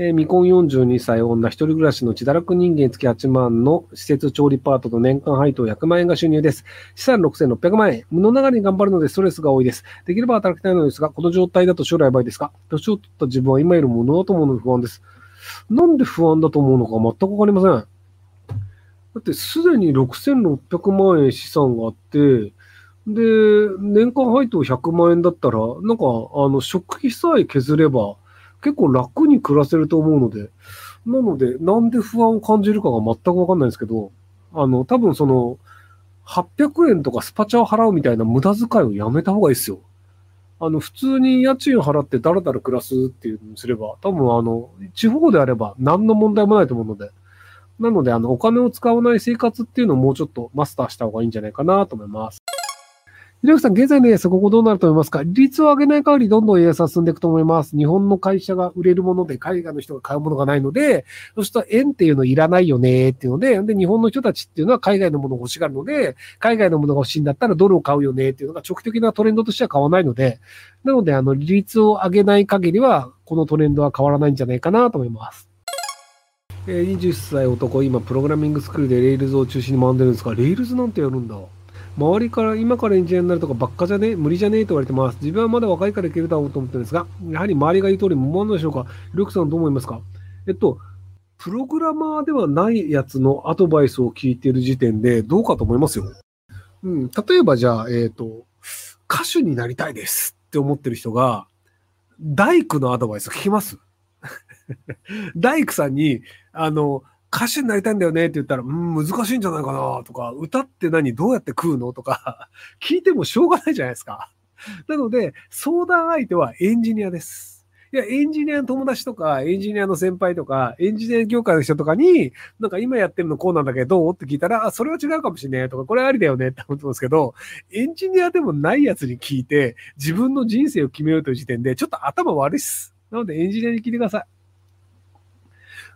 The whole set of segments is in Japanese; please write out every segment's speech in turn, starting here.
えー未婚42歳女一人暮らしの自堕落人間月8万の施設調理パートと年間配当100万円が収入です。資産6600万円。無の流れに頑張るのでストレスが多いです。できれば働きたいのですが、この状態だと将来やばいですか？年を取った自分は今よりも無能だと思うので不安です。なんで不安だと思うのか全くわかりません。だってすでに6600万円資産があって、で、年間配当100万円だったら、なんか、あの、食費さえ削れば、結構楽に暮らせると思うので、なので、なんで不安を感じるかが全くわかんないんですけど、あの、多分その、800円とかスパチャを払うみたいな無駄遣いをやめた方がいいですよ。あの、普通に家賃を払ってだらだら暮らすっていうのにすれば、多分あの、地方であれば何の問題もないと思うので、なので、あの、お金を使わない生活っていうのをもうちょっとマスターした方がいいんじゃないかなと思います。ひろゆきさん、現在の円安、ここどうなると思いますか？利率を上げない限りどんどん円安は進んでいくと思います。日本の会社が売れるもので、海外の人が買うものがないので、そうすると円っていうのいらないよねっていうので、で、日本の人たちっていうのは海外のものを欲しがるので、海外のものが欲しいんだったらドルを買うよねっていうのが長期的なトレンドとしては変わないので、なので、あの、利率を上げない限りは、このトレンドは変わらないんじゃないかなと思います。えー21歳男、今、プログラミングスクールで Rails を中心に学んでるんですが、 Rails なんてやるんだ。周りから今からエンジニアになるとかばっかじゃね？無理じゃね？えと言われてます。自分はまだ若いからいけるだろうと思ってるんですが、やはり周りが言う通り無謀なんでしょうか。ルクさんどう思いますか？えっと、プログラマーではないやつのアドバイスを聞いている時点でどうかと思いますよ。うん、例えばじゃあ、えっ、と、歌手になりたいですって思ってる人が、大工のアドバイス聞きます 大工さんに、あの、歌手になりたいんだよねって言ったら、うん、難しいんじゃないかなとか、歌って何どうやって食うのとか、聞いてもしょうがないじゃないですか。なので、相談相手はエンジニアです。いや、エンジニアの友達とか、エンジニアの先輩とか、エンジニア業界の人とかに、なんか今やってるのこうなんだけど、どうって聞いたら、あ、それは違うかもしれないとか、これありだよねって思ってますけど、エンジニアでもないやつに聞いて、自分の人生を決めようという時点で、ちょっと頭悪いっす。なので、エンジニアに聞いてください。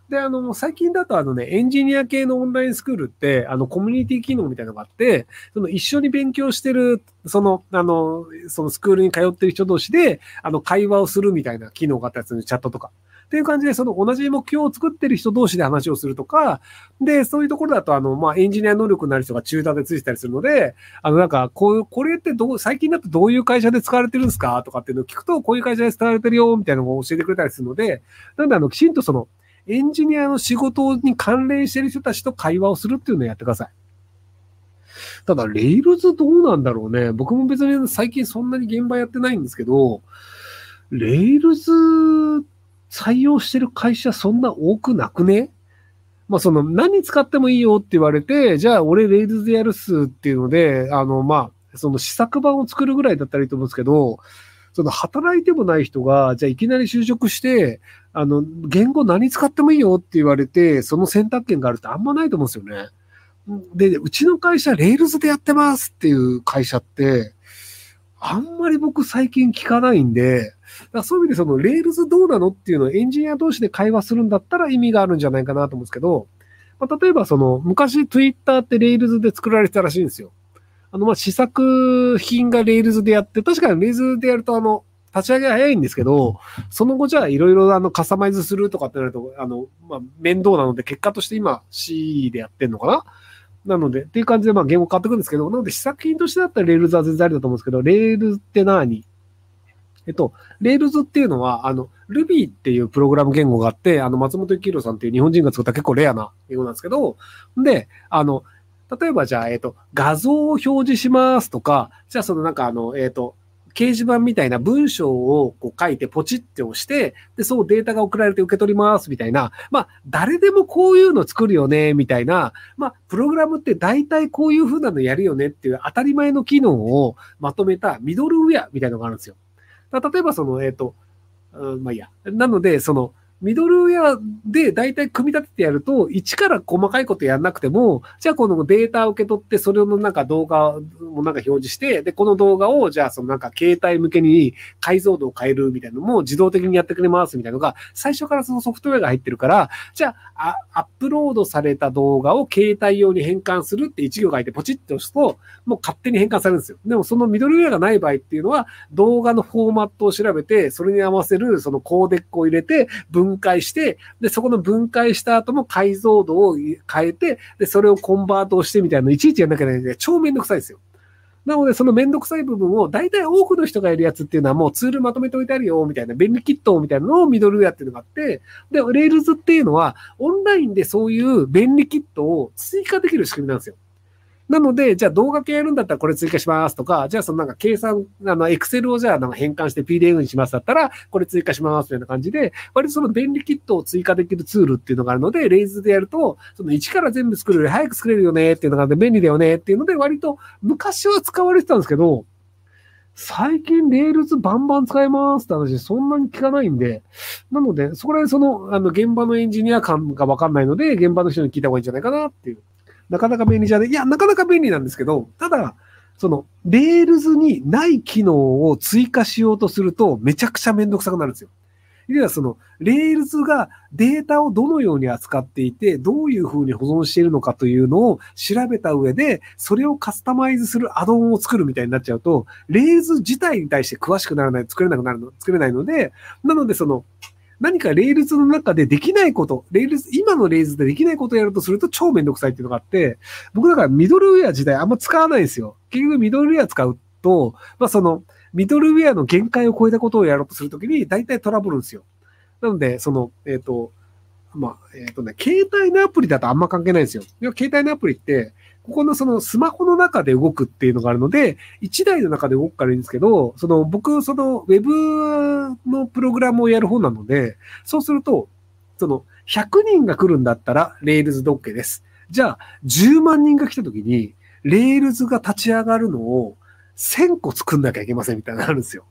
で、あの、最近だとあのね、エンジニア系のオンラインスクールって、あの、コミュニティ機能みたいなのがあって、その一緒に勉強してる、その、あの、そのスクールに通ってる人同士で、あの、会話をするみたいな機能があったやつのチャットとか。っていう感じで、その同じ目標を作ってる人同士で話をするとか、で、そういうところだと、あの、まあ、エンジニア能力のある人が中途でついてたりするので、あの、なんか、こう、これってどう、最近だとどういう会社で使われてるんですかとかっていうのを聞くと、こういう会社で使われてるよ、みたいなのを教えてくれたりするので、なんで、あの、きちんとその、エンジニアの仕事に関連してる人たちと会話をするっていうのをやってください。ただ、レイルズどうなんだろうね。僕も別に最近そんなに現場やってないんですけど、レイルズ採用してる会社そんな多くなくね？まあその何使ってもいいよって言われて、じゃあ俺レイルズでやるっすっていうので、あのまあ、その試作版を作るぐらいだったらいいと思うんですけど、その働いてもない人が、じゃあいきなり就職して、あの、言語何使ってもいいよって言われて、その選択権があるってあんまないと思うんですよね。で、うちの会社、 Rails でやってますっていう会社って、あんまり僕最近聞かないんで、だそういう意味でその Rails どうなのっていうのをエンジニア同士で会話するんだったら意味があるんじゃないかなと思うんですけど、まあ、例えばその昔 Twitter って Rails で作られてたらしいんですよ。あの、ま、試作品が Rails でやって、確かに Rails でやるとあの、立ち上げ早いんですけど、その後じゃあいろいろあのカスタマイズするとかってなると、あの、まあ、面倒なので結果として今 C でやってんのかな？なので、っていう感じでまあ言語変わってくるんですけど、なので試作品としてだったら Rails は全然ありだと思うんですけど、 Rails って何？えっと、 Rails っていうのは、あの、Ruby っていうプログラム言語があって、あの、松本幸宏さんっていう日本人が作った結構レアな言語なんですけど、で、あの、例えばじゃあ、えっと、画像を表示しますとか、じゃあそのなんかあの、えっと、掲示板みたいな文章をこう書いてポチって押して、で、そうデータが送られて受け取りますみたいな、まあ、誰でもこういうの作るよね、みたいな、まあ、プログラムって大体こういう風なのやるよねっていう当たり前の機能をまとめたミドルウェアみたいなのがあるんですよ。例えばその、えっ、と、うん、まあいいや。なので、その、ミドルウェアで大体組み立ててやると、一から細かいことやんなくても、じゃあこのデータを受け取って、それのなんか動画をなんか表示して、で、この動画を、じゃあそのなんか携帯向けに解像度を変えるみたいなのも自動的にやってくれますみたいなのが、最初からそのソフトウェアが入ってるから、じゃあ、アップロードされた動画を携帯用に変換するって一行書いてポチッと押すと、もう勝手に変換されるんですよ。でもそのミドルウェアがない場合っていうのは、動画のフォーマットを調べて、それに合わせるそのコーデックを入れて、文分解して、で、そこの分解した後も解像度を変えて、で、それをコンバートしてみたいなのいちいちやんなきゃいけないんで、超めんどくさいですよ。なので、そのめんどくさい部分を、大体多くの人がやるやつっていうのはもうツールまとめておいてあるよ、みたいな、便利キットみたいなのをミドルウェアっていうのがあって、で、 Rails っていうのは、アドオンでそういう便利キットを追加できる仕組みなんですよ。なので、じゃあ動画系やるんだったらこれ追加しますとか、じゃあそのなんか計算、あの、エクセルをじゃあなんか変換して PDF にしますだったら、これ追加しますみたいな感じで、割とその便利キットを追加できるツールっていうのがあるので、 Rails でやると、その1から全部作るより早く作れるよねっていうのがあって便利だよねっていうので、割と昔は使われてたんですけど、最近 Rails バンバン使えますって話そんなに聞かないんで、なので、そこら辺その、あの、現場のエンジニア感がわかんないので、現場の人に聞いた方がいいんじゃないかなっていう。なかなか便利じゃない。いや、なかなか便利なんですけど、ただ、その、 Rails にない機能を追加しようとすると、めちゃくちゃめんどくさくなるんですよ。いや、その、 Rails がデータをどのように扱っていて、どういうふうに保存しているのかというのを調べた上で、それをカスタマイズするアドオンを作るみたいになっちゃうと、 Rails 自体に対して詳しくならない、作れなくなるの、作れないので、なのでその、何か Rails の中でできないこと、 Rails、今の Rails でできないことをやるとすると超めんどくさいっていうのがあって、僕だからミドルウェア自体あんま使わないんですよ。結局ミドルウェア使うと、まあその、ミドルウェアの限界を超えたことをやろうとするときに、大体トラブるんですよ。なので、その、えっ、と、まあ、えっ、とね、携帯のアプリだとあんま関係ないんですよ。要は携帯のアプリって、ここのそのスマホの中で動くっていうのがあるので、1台の中で動くからいいんですけど、その僕、そのウェブのプログラムをやる方なので、そうすると、その100人が来るんだったら、 Rails で OK です。じゃあ、10万人が来た時に、 Rails が立ち上がるのを1000個作んなきゃいけませんみたいなのがあるんですよ。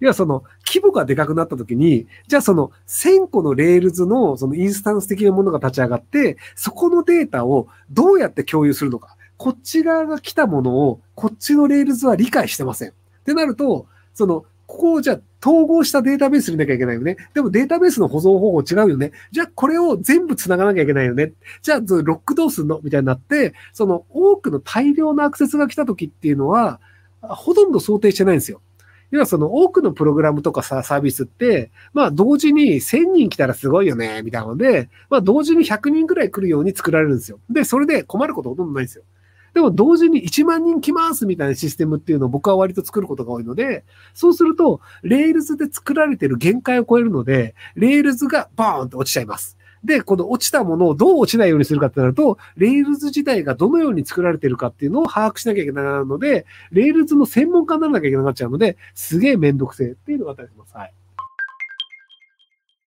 要はその規模がでかくなった時に、じゃあその1000個の Rails のそのインスタンス的なものが立ち上がって、そこのデータをどうやって共有するのか。こっち側が来たものを、こっちの Rails は理解してません。ってなると、その、ここをじゃあ統合したデータベースになきゃいけないよね。でもデータベースの保存方法違うよね。じゃあこれを全部繋がなきゃいけないよね。じゃあロックどうすんのみたいになって、その多くの大量のアクセスが来た時っていうのは、ほとんど想定してないんですよ。要はその多くのプログラムとかさ、サービスって、まあ同時に1000人来たらすごいよね、みたいなので、まあ同時に100人くらい来るように作られるんですよ。で、それで困ることほとんどないんですよ。でも同時に1万人来ますみたいなシステムっていうのを僕は割と作ることが多いので、そうすると、 Rails で作られてる限界を超えるので、 Rails がバーンと落ちちゃいます。で、この落ちたものをどう落ちないようにするかってなると、 Rails 自体がどのように作られてるかっていうのを把握しなきゃいけないので、 Rails の専門家にならなきゃいけなくなっちゃうので、すげえめんどくせえっていうのがあったりします。はい。